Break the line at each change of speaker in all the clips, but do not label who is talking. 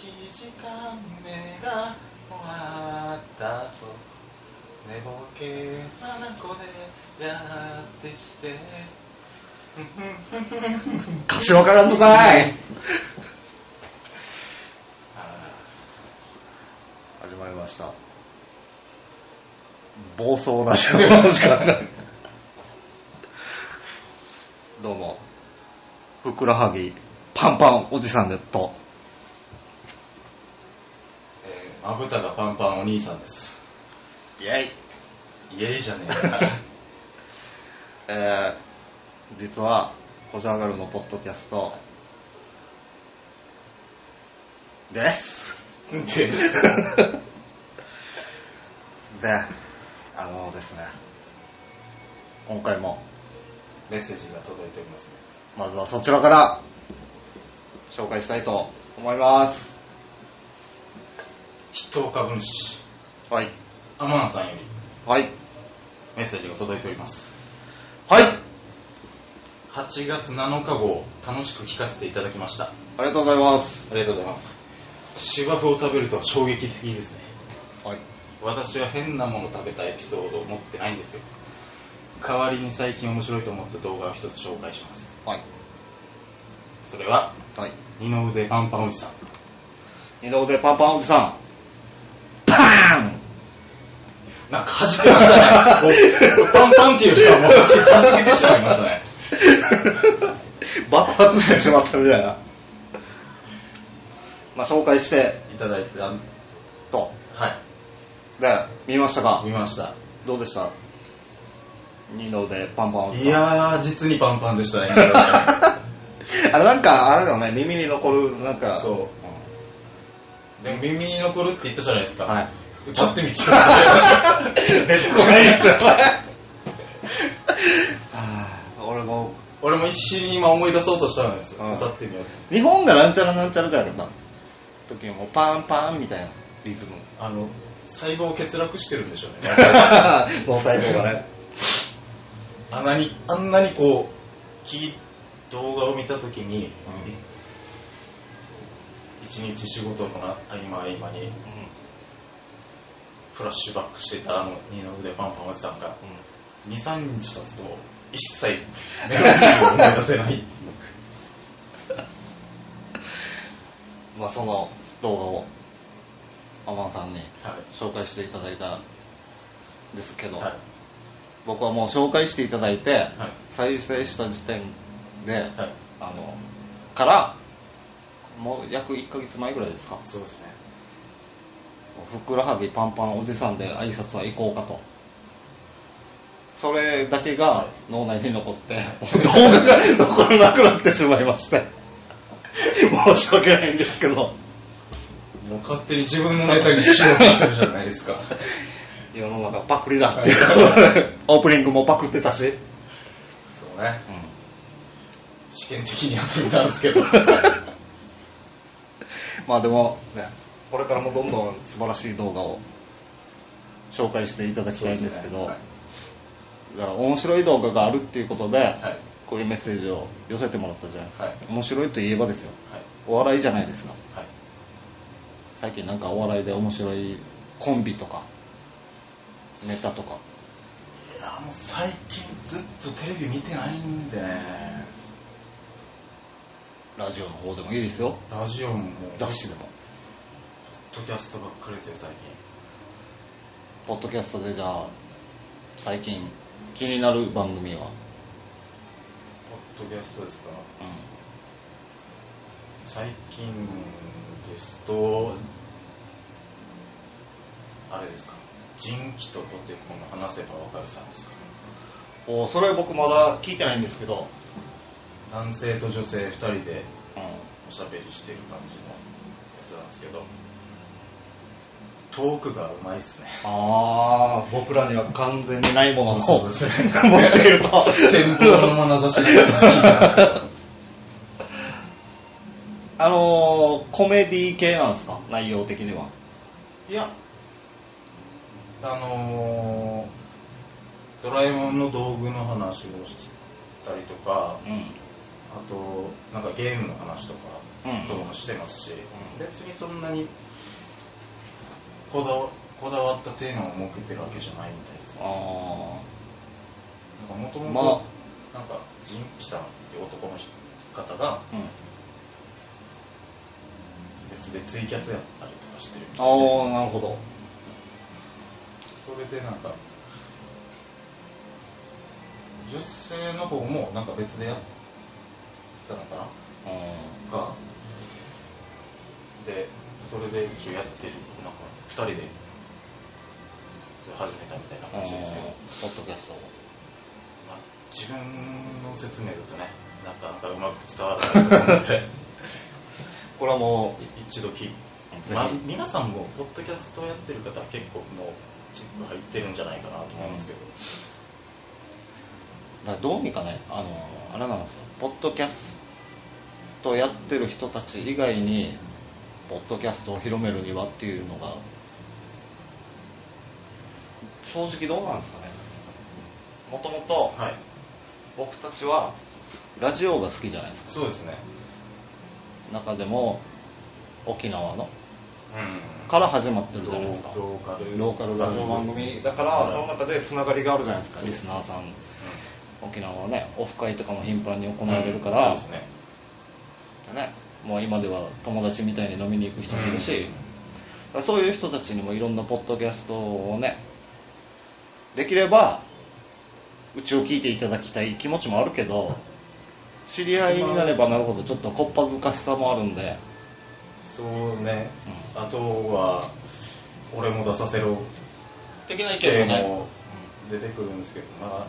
時間目が終わったと。寝ぼけ眼でやってきて。
歌詞わからんのかい。
あ
始まりました。暴走なしの時間どうも、ふくらはぎパンパンおじさんでと、
えーまぶたがパンパンお兄さんです。
イェイ。
イエイじゃねえ。か
えー、実は、こじゃがるのポッドキャスト、です。
で
で、あのですね、今回も、
メッセージが届いておりますね。
まずはそちらから、紹介したいと思います。
筆頭株主
はい。
アマンさんより
はい。
メッセージが届いております
はい。
8月7日号楽しく聞かせていただきました
ありがとうございます。
ありがとうございます芝生を食べるとは衝撃的ですね
はい。
私は変なもの食べたエピソードを持ってないんですよ代わりに最近面白いと思った動画を一つ紹介します
はい。
それは
はい。
二の腕パンパンおじさん
二の腕パンパンおじさん。パーン
なんか弾けましたねもうパンパンっていうよりはもう弾けてしまいましたね
爆発してしまったみたいな。まあ、紹介して、
いただいてあ
と。
はい
で、見ましたか？
見ました
どうでした？二の腕パンパン。
いやー実にパンパンでしたね
あれなんか、あれだよね、耳に残る、なんか。
そうでも耳に残るって言ったじゃないですか、
はい。
歌ってみてください。
出てこないですよ、はぁ俺も、
俺も一瞬今思い出そうとしたんですよ、
うん
歌ってみよう。って
日本がなんちゃらなんちゃらじゃなかった時にもうパンパンみたいなリズム。
あの細胞欠落してるんでしょうね。
脳細胞がね。
あんなにあんなにこうき動画を見た時に、い一日仕事の合間合間にフラッシュバックしていたあの二の腕パンパンおじさんが23日経つと一切メロディーを思い出せないっていう。
まあその動画をアマンさんに
はい。
紹介していただいたんですけど、
はい。
僕はもう紹介していただいて、
はい。
再生した時点で、
はい。
あのからもう約1ヶ月前ぐらいですか？
そうですね
ふくらはぎパンパンおじさんで挨拶は行こうかと。それだけが脳内に残って動画が残らなくなってしまいまして。申し訳ないんですけど。
もう勝手に自分のネタにしようとしてるじゃないですか。
世の中パクリだっていう。オープニングもパクってたし、
そうね。試験的にやってみたんですけど。
まあでも、ね、これからもどんどん素晴らしい動画を紹介していただきたいんですけど
はい
だから面白い動画があるっていうことで、
はい。
こういうメッセージを寄せてもらったじゃないですか、
はい。
面白いといえばですよ。
はい。
お笑いじゃないですか。
はい。
最近なんかお笑いで面白いコンビとかネタとか。
いやもう最近ずっとテレビ見てないんでね。
ラジオの方でもいいですよ。
ラジオももう
雑誌でも
ドキャストばっかりですよ最近。
ポッドキャストでじゃあ最近気になる番組は？
ポッドキャストですか？
う
最近ですとあれですか？人気とポテコの話せばわかるさんですか？
んおそれ僕まだ聞いてないんですけど、
男性と女性2人で
うん、
おしゃべりしてる感じのやつなんですけどトークがうまいっすね。
ああ僕らには完全にないものを
そうですね。
持っていると
先方の眼差しな感じで聞いてます
あのー、コメディ系なんですか？内容的には。い
やあのー、ドラえもんの道具の話をしたりとか
うん。
あとなんかゲームの話とかともしてますし、
ん。
別にそんなにこだわこだわったテーマを設けてるわけじゃないみたいです。
あ
なんかもとも
ま
となんかジンピさんっていう男の方が
あうん。
別でツイキャスやったりとかしてるみたいで。
ああなるほど。
それでなんか女性の方もなんか別でやってたのかな？
うん。
がでそれで一応やってるなんか2人で始めたみたいな感じですけど、
ポッドキャストを。
まあ、自分の説明だとねなかなかうまく伝わらないと思うので。
これはも
い一度聞い
ぜ
て、まあ、皆さんもポッドキャストやってる方は結構もうチェック入ってるんじゃないかなと思うんですけど、
うだからどうにかねあのあれなんですよ。ポッドキャストやってる人たち以外にポッドキャストを広めるにはっていうのが正直どうなんですかね？もともと
はい。
僕たちはラジオが好きじゃないですか。
そうですね。
中でも沖縄の
うん。
から始まってるじゃないですか。
ローカル。
ローカルラジオ番組。だからその中でつながりがあるじゃないですかリスナーさん。沖縄はねオフ会とかも頻繁に行われるから、
うんそうですね。
ね、もう今では友達みたいに飲みに行く人もいるし、そういう人たちにもいろんなポッドキャストをねできればうちを聞いていただきたい気持ちもあるけど知り合いになればなるほどちょっとこっぱずかしさもあるんで、
そうね、あとは俺も出させろ。
的な意
系
見もね
も出てくるんですけどまあ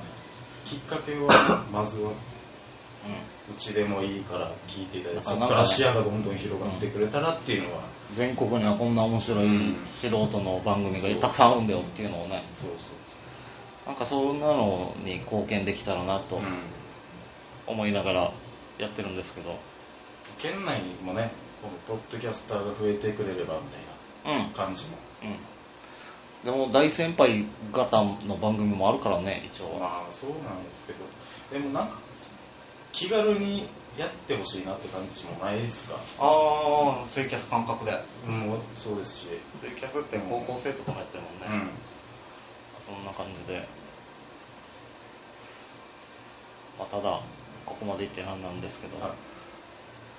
きっかけは まずは
う
ちでもいいから聞いていただいてそこ
か
から視野がどんどん広がってくれたらっていうのは、
全国にはこんな面白い
うん。
素人の番組がたくさんあるんだよっていうのをね。
そうそう
なんかそんなのに貢献できたらなと思いながらやってるんですけど。
県内にもねこのポッドキャスターが増えてくれればみたい
うん。
な感じも。
うん。でも大先輩方の番組もあるからね一応は。
まあそうなんですけど。でもなんか気軽にやってほしいなって感じもないですか？
ああツイキャス感覚で。
もうそうですし、
ツイキャスって高校生とかもやってるもんね、
うん
そんな感じで、まあ、ただここまで言ってなんなんですけど、
はい。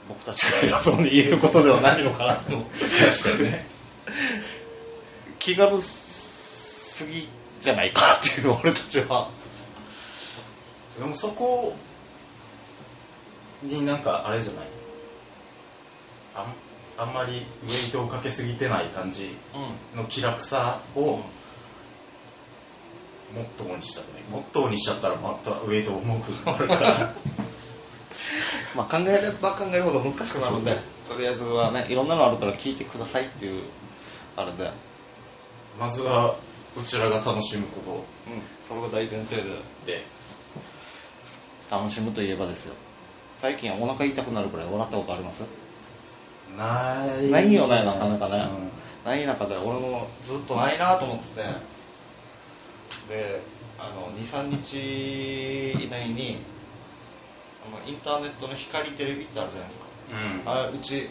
僕たちが偉そうに言えることではないのかなと。
確かにね。
気軽すぎじゃないかっていうの俺たちは。
でもそこになんかあれじゃない？あんあんまりウェイトをかけすぎてない感じ
うん
の気楽さをモットーにしたくないモットーにしちゃったらまたウェイト重くなるから。
まあ考えれば考えるほど難しくなるんで。とりあえずはねいろんなのあるから聞いてくださいっていうあれで。
まずはうちらが楽しむこ
うん。それが大前提で。
とで。
楽しむといえばですよ。最近お腹痛くなるくらい笑ったことあります？
ない。
ないよねなかなかね。
うん。
ない中で俺もずっとないなと思っててであの23日以内にあのインターネットの光テレビってあるじゃないですか。
うん。
あれうち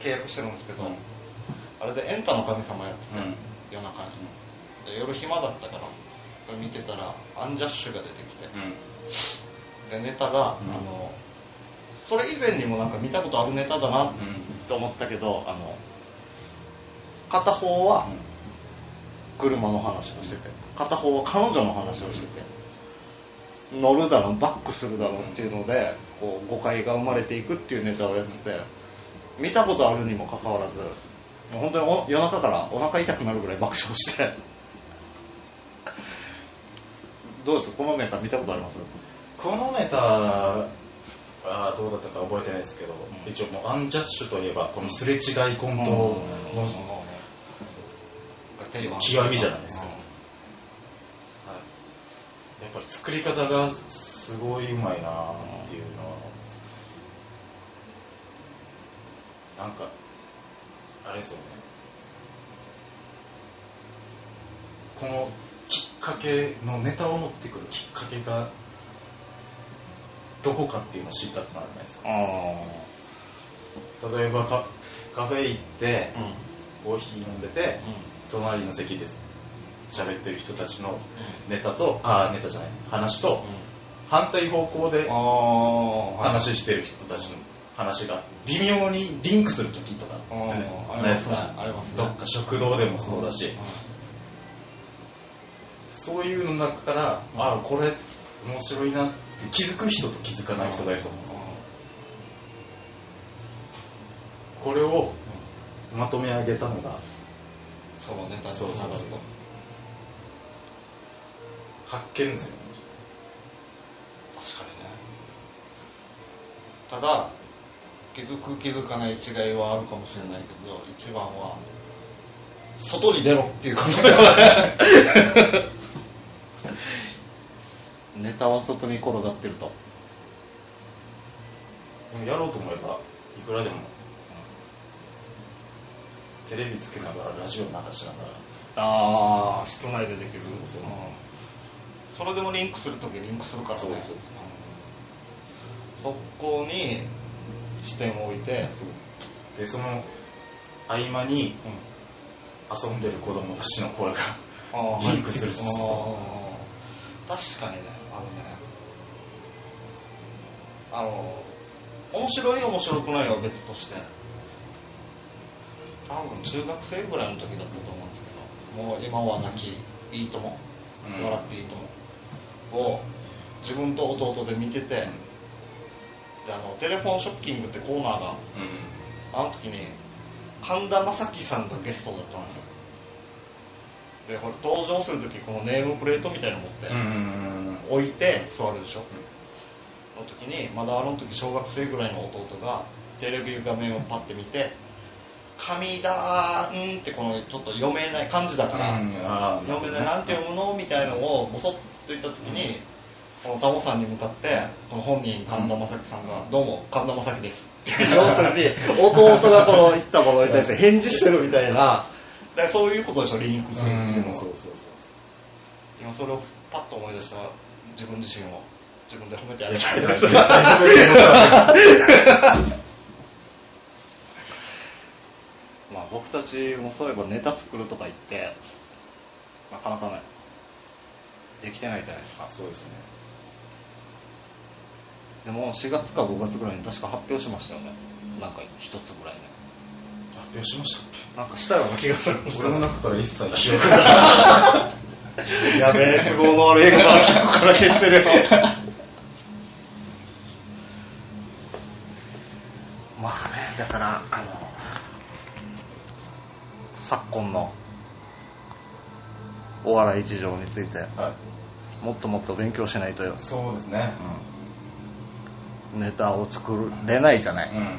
契約してるんですけど、
うん。
あれでエンタの神様やってて、
うん。
夜中に。で夜暇だったからそれ見てたらアンジャッシュが出てきて。
うん。
でネタが、
うん。
あのそれ以前にもなんか見たことあるネタだな
うん
って思ったけどあの片方は車の話をしてて片方は彼女の話をしてて乗るだろうバックするだろうっていうのでこう誤解が生まれていくっていうネタをやってて見たことあるにもかかわらずもう本当にお夜中からお腹痛くなるぐらい爆笑してどうです？このネタ見たことあります？
このネタはどうだったか覚えてないですけど、
ん。
一応もうアンジャッシュといえばこのすれ違いコントの極みじゃないですか、はい。やっぱり作り方がすごいうまいなっていうのは。なんかあれですよね。このきっかけのネタを持ってくるきっかけがどこかっていうのを知りたくならないですか？
あ
例えばカカフェ行って
うん。
コーヒー飲んでて
うん。
隣の席です。喋ってる人たちのネタとあネタじゃない。話と反対方向で
ああ、
話してる人たちの話が微妙にリンクする時とかって
ありますね。ありますね。
どっか食堂でもそうだし、そういうの中から、
うん。
あこれ面白いなって気づく人と気づかない人がいると思うんですよ。これをまとめ上げたのが
そのネタにつ
そうそうそう
ながると。
発見ですよね
確かにね。ただ、気づく気づかない違いはあるかもしれないけど、一番は、外に出ろっていうことだよね。ネタは外に転がってると。
でもやろうと思えばいくらでもテレビつけながらラジオ流しながら。
ああ、室内でできる。
そうそう。
うん。それでもリンクするときリンクするからね。
そうそうそう
そこに視点を置いて、
でその合間に
うん。
遊んでる子供たちの声がリンクする
あー。確かにね、あのね、あの、面白い面白くないは別として、多分中学生ぐらいの時だったと思うんですけど、もう今は亡きいいとも、
うん
笑っていいとも、を自分と弟で見てて、であのテレフォンショッキングってコーナーが、
うん
あの時に神田正輝さんがゲストだったんですよ。で、これ登場する時このネームプレートみたいなの持って、
うんうん
置いて座るでしょ。その時に、まだあの時小学生ぐらいの弟がテレビ画面をパッて見て、神田ーんってこのちょっと読めない漢字だから、
うん
読めないなんて読むのみたいのをボソッと言った時に、このタモさんに向かって、この本人神田正輝さんが、どうも神田正輝です。要するに、弟がこの言ったものに対して返事してるみたいな、だからそういうことでしょ、リンクするっていうのは。
そうそうそう
今それをパッと思い出した自分自身を自分で褒めてあげたいです。
絶対そういうこと
まあ僕たちもそういえばネタ作るとか言って、なかなかね、できてないじゃないですか
あ。そうですね
でも4月か5月ぐらいに確か発表しましたよね。なんか一つぐらいね。
発表しましたっけ？
なんかしたような気がする
俺の
よ。
中から一切記憶が
やべえ、都合の悪い映画から消してるよ。まあね、だから、あの、昨今のお笑い事情について、
はい
もっともっと勉強しないとよ。
そうですね
うん。ネタを作れないじゃない。
うん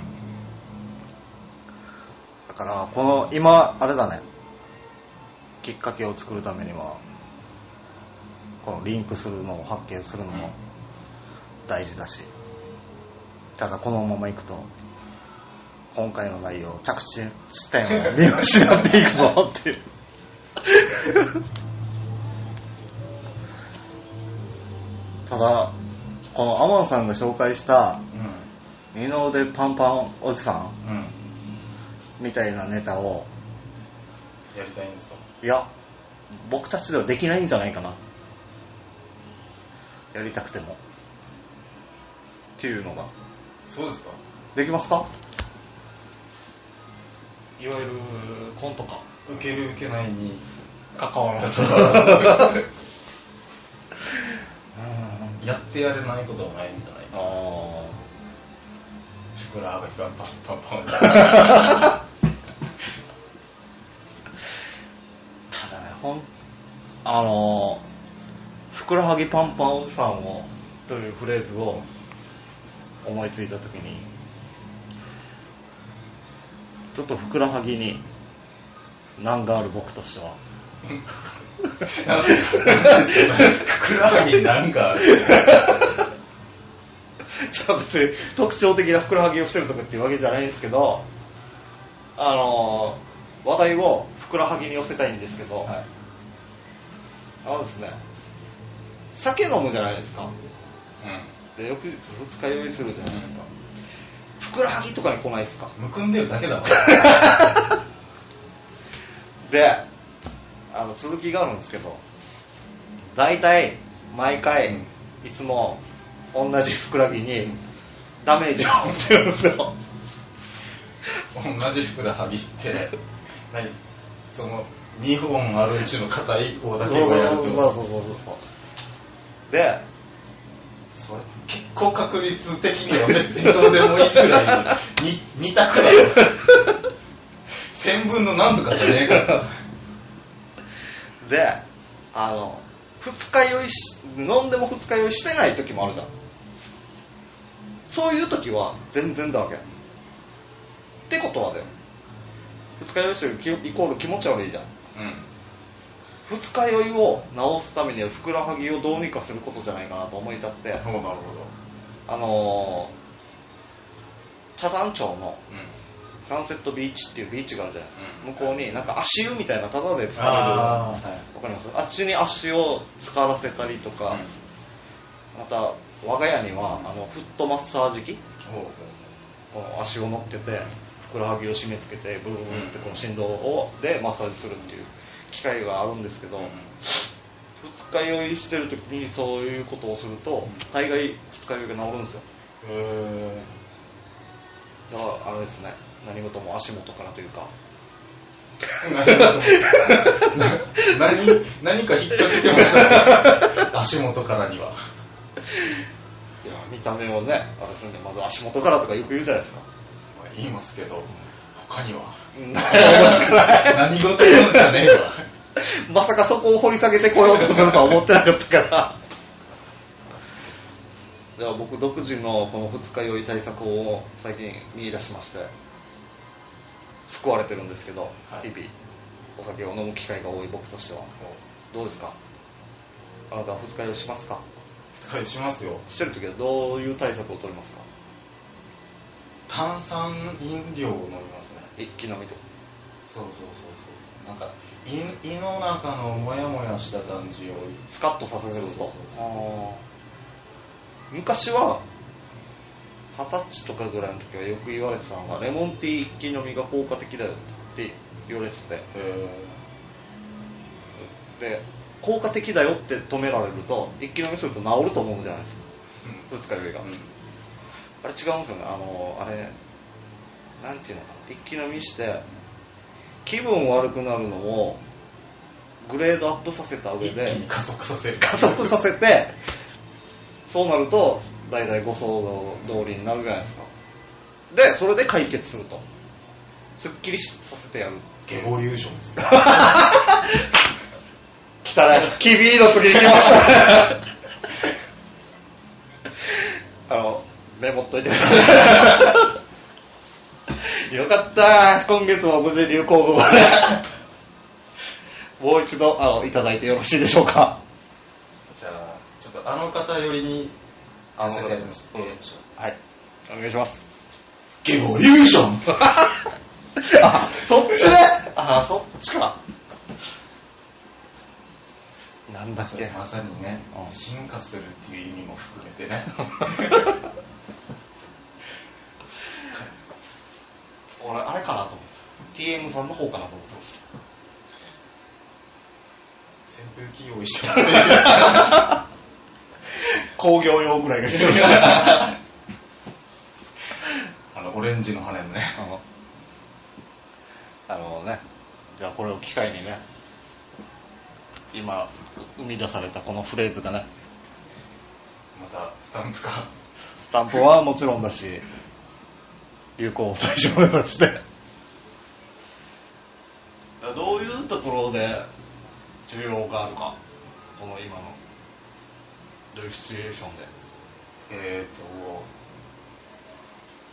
だから、この、今、あれだね、きっかけを作るためには、このリンクするのを発見するのも大事だし、ただこのままいくと、今回の内容、着地地点を見失っていくぞっていう。ただ、このアマンさんが紹介した、
う
二の腕パンパンおじさん
んうん
みたいなネタを、
やりたいんですか？
いや、僕たちではできないんじゃないかな。やりたくても。っていうのが。
そうですか？
できますか？いわゆるコントか。
受ける受けないに。
関わらず。
やってやれないことはないんじゃないか
あ
ふくらはぎパンパンパンパン。
ただね、ほん、あのー、ふくらはぎパンパンおじさんを、というフレーズを思いついたときに、ちょっとふくらはぎに難がある僕としては、
ふくらはぎに何かある？
じゃあ別に特徴的なふくらはぎをしてるとかっていうわけじゃないんですけど、あのー、話題をふくらはぎに寄せたいんですけど、
はい。
あのですね、酒飲むじゃないですか。
うん。
で、翌日二日酔いするじゃないですか。ふくらはぎとかに来ないですか？
むくんでるだけだもん。
で、あの、続きがあるんですけど、大体、毎回、いつも、同じふくらはぎに、ダメージを負ってるんですよ。
同じふくらはぎって、何？その、2本あるうちの片一方だけがやると？
そうそうそうそう。で、
それ結構確率的には別にどうでもいいくらいに、2択だよ。1000分の何とかじゃねえから。
で、あの、二日酔いし、飲んでも二日酔いしてない時もあるじゃん。そういう時は全然だわけ。ってことはだよ。二日酔いしてるイコール気持ち悪いじゃん。
うん。
二日酔いを治すためにはふくらはぎをどうにかすることじゃないかなと思い立って、
なるほど。
あのー、茶壇町の
うん。
サンセットビーチっていうビーチがあるじゃないですか。
うん
向こうになんか足湯みたいなタダで使われる。
あ
わ
あ、はい。
かります？あっちに足を使わせたりとか、また我が家にはあのフットマッサージ機この足を乗っけてふくらはぎを締め付けてブルブルってこの振動をでマッサージするっていう機械があるんですけど、
う。
二日酔いしてる時にそういうことをすると大概二日酔いが治るんですよ
へ
だからあれですね何事も足元からというか
ー 何、何か引っ掛けてましたね。足元からには。
いや見た目をねあれするんでまず足元からとかよく言うじゃないですか
まあ言いますけど、他には。何事なんじゃねえわ。
まさかそこを掘り下げてこようとするとは思ってなかったから。では僕独自のこの二日酔い対策を最近見出しまして、救われてるんですけど、
はい
日々お酒を飲む機会が多い僕としては。どうですか？あなたは二日酔いしますか？
二日酔いしますよ。
してる時はどういう対策を取りますか？
炭酸飲料を飲みますね。
一気飲みとか。
そうそうそうそう。なんか、胃胃の中のモヤモヤした感じを。
スカッとさせると。昔は、二十歳とかぐらいの時はよく言われてたのが、レモンティー一気飲みが効果的だよって言われてて、
へ
で、効果的だよって止められると、一気飲みすると治ると思うじゃないですか、
ー
二日酔いが。
うん。
あれ違うんですよね、あの、あれ、なんていうのかな、一気飲みして、気分悪くなるのを、グレードアップさせた上で、
に加速させる。
加速させて、そうなると、大体ご想像通りになるじゃないですか。で、それで解決すると。すっきりさせてやる。
ゲボリューションですね。
来たね。キビーの次行きましたね。あの、メモっといてください。よかった。今月も無事流行語がね。もう一度、あの、いただいてよろしいでしょうか。
じゃあ、ちょっとあの方寄りに、
あ
させてやります
うんはい。お願いします。
ゲボリューション
あ、そっちね。あ、そっちか。なんだっけ。
まさにね
うん、
進化するっていう意味も含めてね。
俺、あれかなと思ってた。TM さんの方かなと思ってました。
扇風機用意してもらって
工業用ぐらいが必要です。
あの、オレンジの羽のね。
あのね、じゃあこれを機会にね、今生み出されたこのフレーズがね、
また、スタンプか。
スタンプはもちろんだし、流行を最初目指して。どうで需要があるか、この今の、どういうシチュエーションで？
えーと、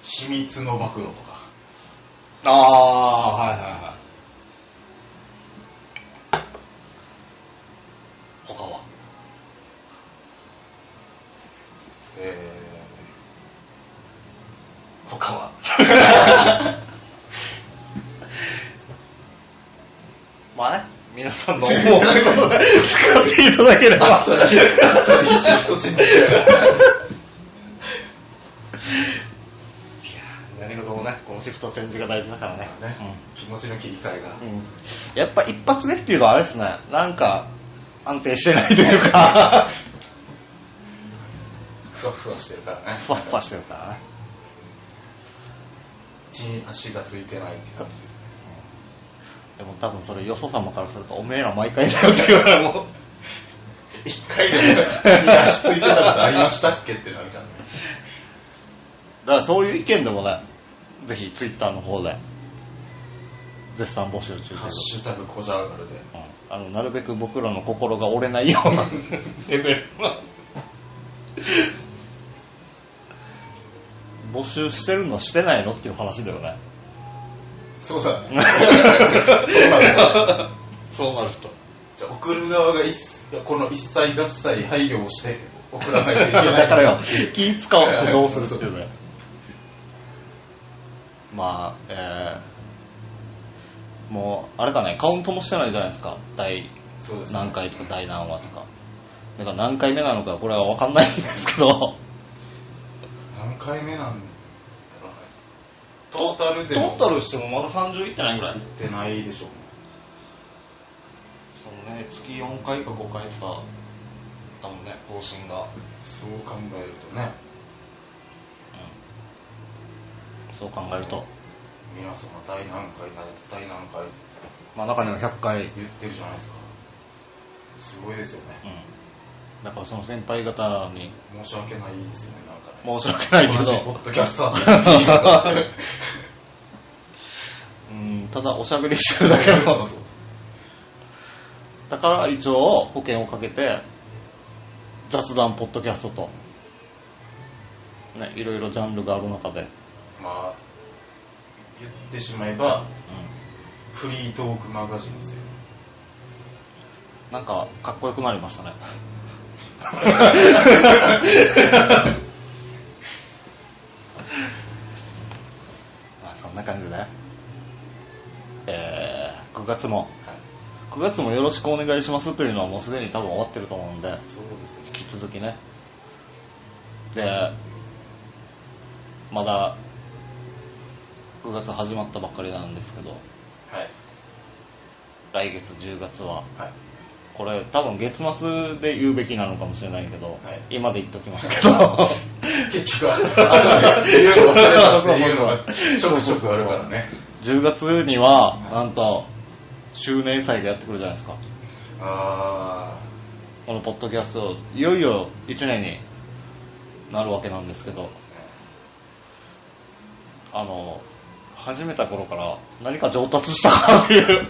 秘密の暴露とか。
ああ、はいはいはい。他は？
えー、他は
まあね、皆さんの 思う使っていただければ。
一チンとしやがる
いやこのシフトチェンジが大事だからね。
ね、気持ちの切り替えが。
うん。うんやっぱ一発目っていうのはあれですね、なんか安定してないというか、
ふわふわしてるからね。
ふわふわしてるからね。
地に足がついてないって感じですね。
でも多分それよそ様からすると、おめえら毎回だよって言われるもん。
一回でも地に足ついてたことありましたっけってなるからね。
だからそういう意見でもね、ぜひツイッターの方で、絶賛募集中ということ
ハッシュタグコジャーガルで。
で、うんあの、なるべく僕らの心が折れないような レベルの募集してるのしてないのっていう話だよね。
そうだね。そうなんだ。
そうなると。
じゃあ送る側が一この一切合切配慮をして送らないといけない。
だからよ、気使わせてどうするっていうね。まあ、えー、もう、あれだね、カウントもしてないじゃないですか。第
そうですね。
何回とか第何話とか。だから何回目なのかこれは分かんないんですけど、
何回目なん。トータルで
ト
も
ータルしてもまだ30いってないぐらい？
いってないでしょうね。
そのね、月4回か5回とか、だもんね、更新が。
そう考えるとね、
うん。そう考えると、
皆様第何回な第何回
まあ中には100回、
言ってるじゃないですか。すごいですよね。
うん。だからその先輩方に
申し訳ないですよね、なんかね。
申し訳ないけ
同じポ
ど、
ッドキャスター う
ん、ただおしゃべりしてるだけの。
そうそう
だから一応保険をかけて、雑談ポッドキャストと、ね、いろいろジャンルがある中で、
まあ、言ってしまえば、
う
フリートークマガジンですよ。
ん。なんか、かっこよくなりましたね。まあそんな感じで、えー、9月も、
はい。
9月もよろしくお願いしますというのはもうすでに多分終わってると思うんで、
そうですね。
引き続きね。で、まだ9月始まったばっかりなんですけど、
はい。
来月10月は、
はい。
これ多分月末で言うべきなのかもしれないけど、
はい
今で言っときますけど、
結局は、あとで言うの忘れたっていうのがちょくちょくあるからね。
10月には、なんと、周年祭がやってくるじゃないですか。
あ
このポッドキャスト、いよいよ1年になるわけなんですけ
ー、
ど。あの、始めた頃から何か上達したかっていう。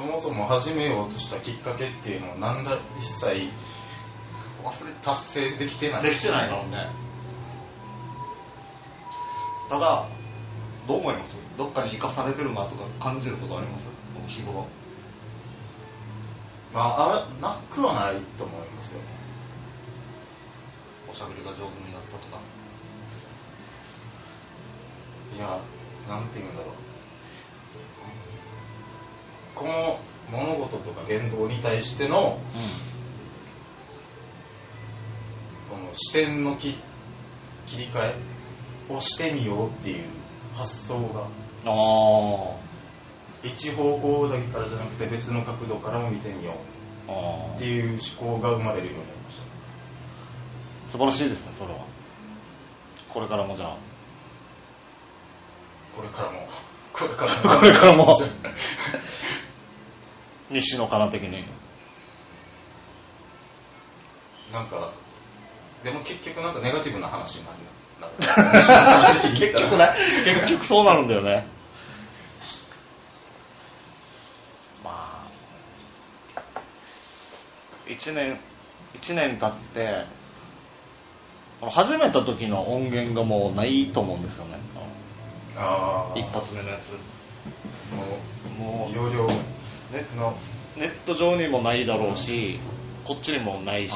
そもそも始めようとしたきっかけっていうのをなんだ一切忘れ達成できてない。
できてないのね。ただ、どう思います？どっかに生かされてるなとか感じることあります？日頃。
まあ、あなくはないと思いますよね。
おしゃべりが上手になったとか。
いや、なんて言うんだろう。この物事とか言動に対してのこの視点のき切り替えをしてみようっていう発想が
あ
一方向だけからじゃなくて別の角度からも見てみようっていう思考が生まれるようになりました。
素晴らしいですね、それは。これからもじゃあ。
これからも、これからも、
これからも 西野カナ的に。
なんか、でも結局なんかネガティブな話になるな。
結局ね、結局そうなるんだよね。まあ、一年、一年経って、始めた時の音源がもうないと思うんですよね。
ああ、
一発目のやつ。
もう、
もう
いろいろ、
ね
の、
ネット上にもないだろうし、こっちにもないし、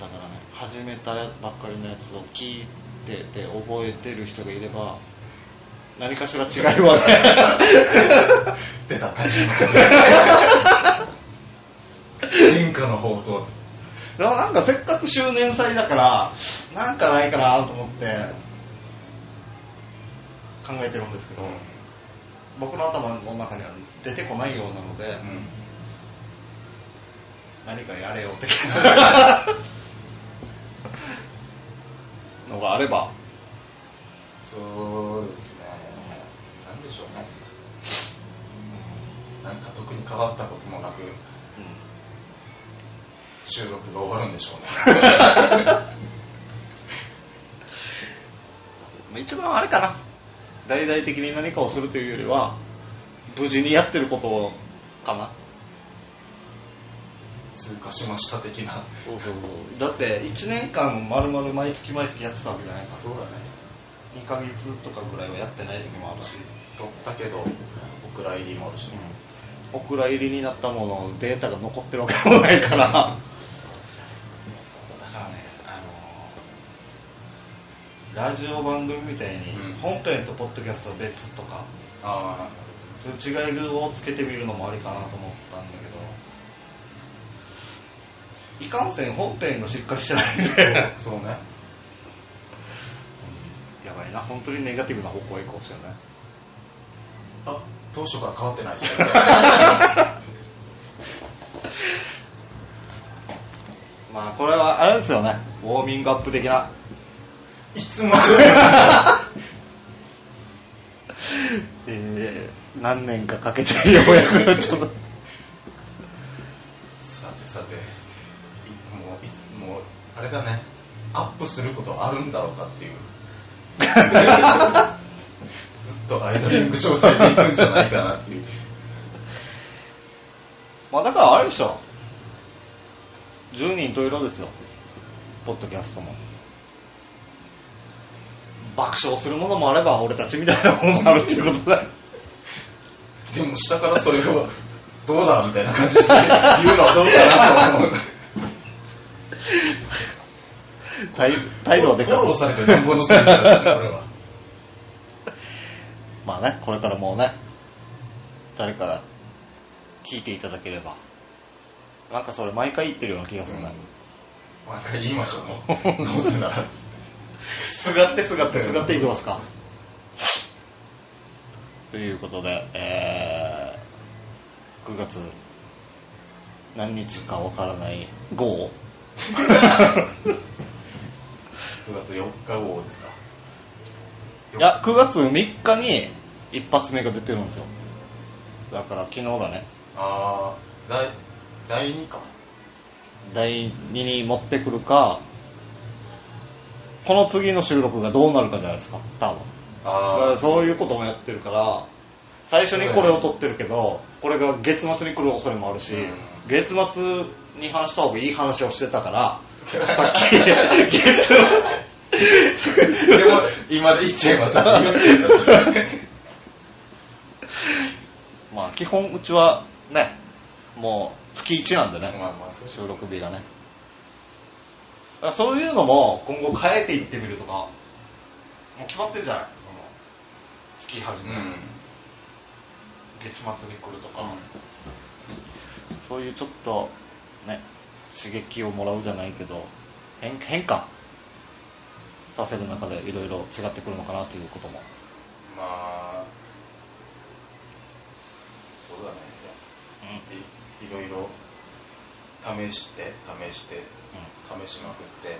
だからね、始めたばっかりのやつを聞いてて覚えてる人がいれば、何かしら違いは。ね、
出た、変化の方と、
でもなんかせっかく周年祭だから、なんかないかなと思って考えてるんですけど、僕の頭の中には出てこないようなので、
うん
何かやれよ的なのがあれば、
そうですね。なんでしょうね。なん。か特に変わったこともなく収録が終わるんでしょうね。
一番あれかな大々的に何かをするというよりは無事にやってることかな。
通過しました的な。
そうそうそう。だって1年間丸々毎月毎月やってたわけじゃないですか。
そうだね。
2ヶ月とかぐらいはやってない時もあるし、
取ったけどお蔵入りもあるしね。
お蔵入りになったものデータが残ってるわけでもないからラジオ番組みたいに
うん。
本編とポッドキャストは別とか
あ
そういう違いをつけてみるのもありかなと思ったんだけど。いかんせん本編がしっかりしてないんで。
あそうね。
やばいな。本当にネガティブな方向へ行こうしてるね。
あ当初から変わってないですね。
まあこれはあれですよね。ウォーミングアップ的ない
つまでも
えー、何年かかけてようやくちょっと。
さてさていもういつもうあれだね。アップすることあるんだろうかっていう。ずっとアイドリング状態でいくんじゃないかなっていう。
まあだからあれでしょ。10人と色ですよ。ポッドキャストも爆笑するものもあれば俺たちみたいなものもあるっていうことだ。
でも下からそれをどうだみたいな感じで言うのはどうかなと思う。
態態度はでか
フォローされてなんぼのせいこれは。
まあねこれからもうね誰かが聞いていただければ。なんかそれ毎回言ってるような気がするね、
毎回言いましょう。どうせなら
すがってすがってすがっていきますか。ということで、えー、9月何日かわからない号
9月4日号ですか
いや、9月3日に一発目が出てるんですよ。だから昨日だね。
ああ第第2か
第2に持ってくるか、この次の収録がどうなるかじゃないですか、多分。だから
あ
そういうこともやってるから、最初にこれを撮ってるけど、これが月末に来る恐れもあるし、
うん。
月末に話した方がいい話をしてたから、さっき、月末、
あでも今で言っちゃいます。言っちゃいます
まあ基本うちはね、もう月1なんでね、
まあまあ
収録日がね。だからそういうのも今後変えていってみるとか、もう決まってるじゃないこの月始め、
うん。
月末に来るとか、そういうちょっとね、刺激をもらうじゃないけど、変変化させる中でいろいろ違ってくるのかなということも。
まあそうだね。いいろいろ試して試して試しまくって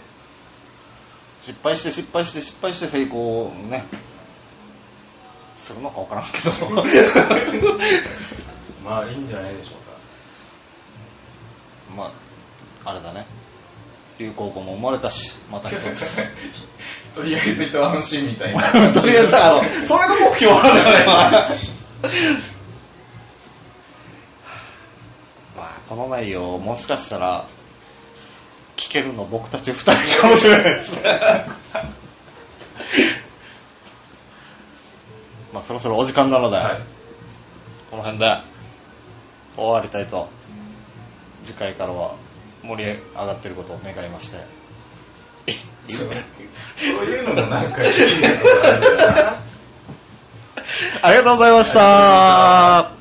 失敗して失敗して失敗して成功をね、するのかわからんけど。
まあいいんじゃないでしょうか
まあ、あれだね。流行語も生まれたし、また一つ。
とりあえず一安心みたいな
とりあえず、あの、それが目標なんだよね、まあ、この内容、もしかしたら、聞けるの僕たち二人かもしれないですね。まあ、そろそろお時間なので、
はい
この辺で終わりたいと、次回からは盛り上がってることを願いまして。
そうそういうのもなんかいいな
ありがとうございました。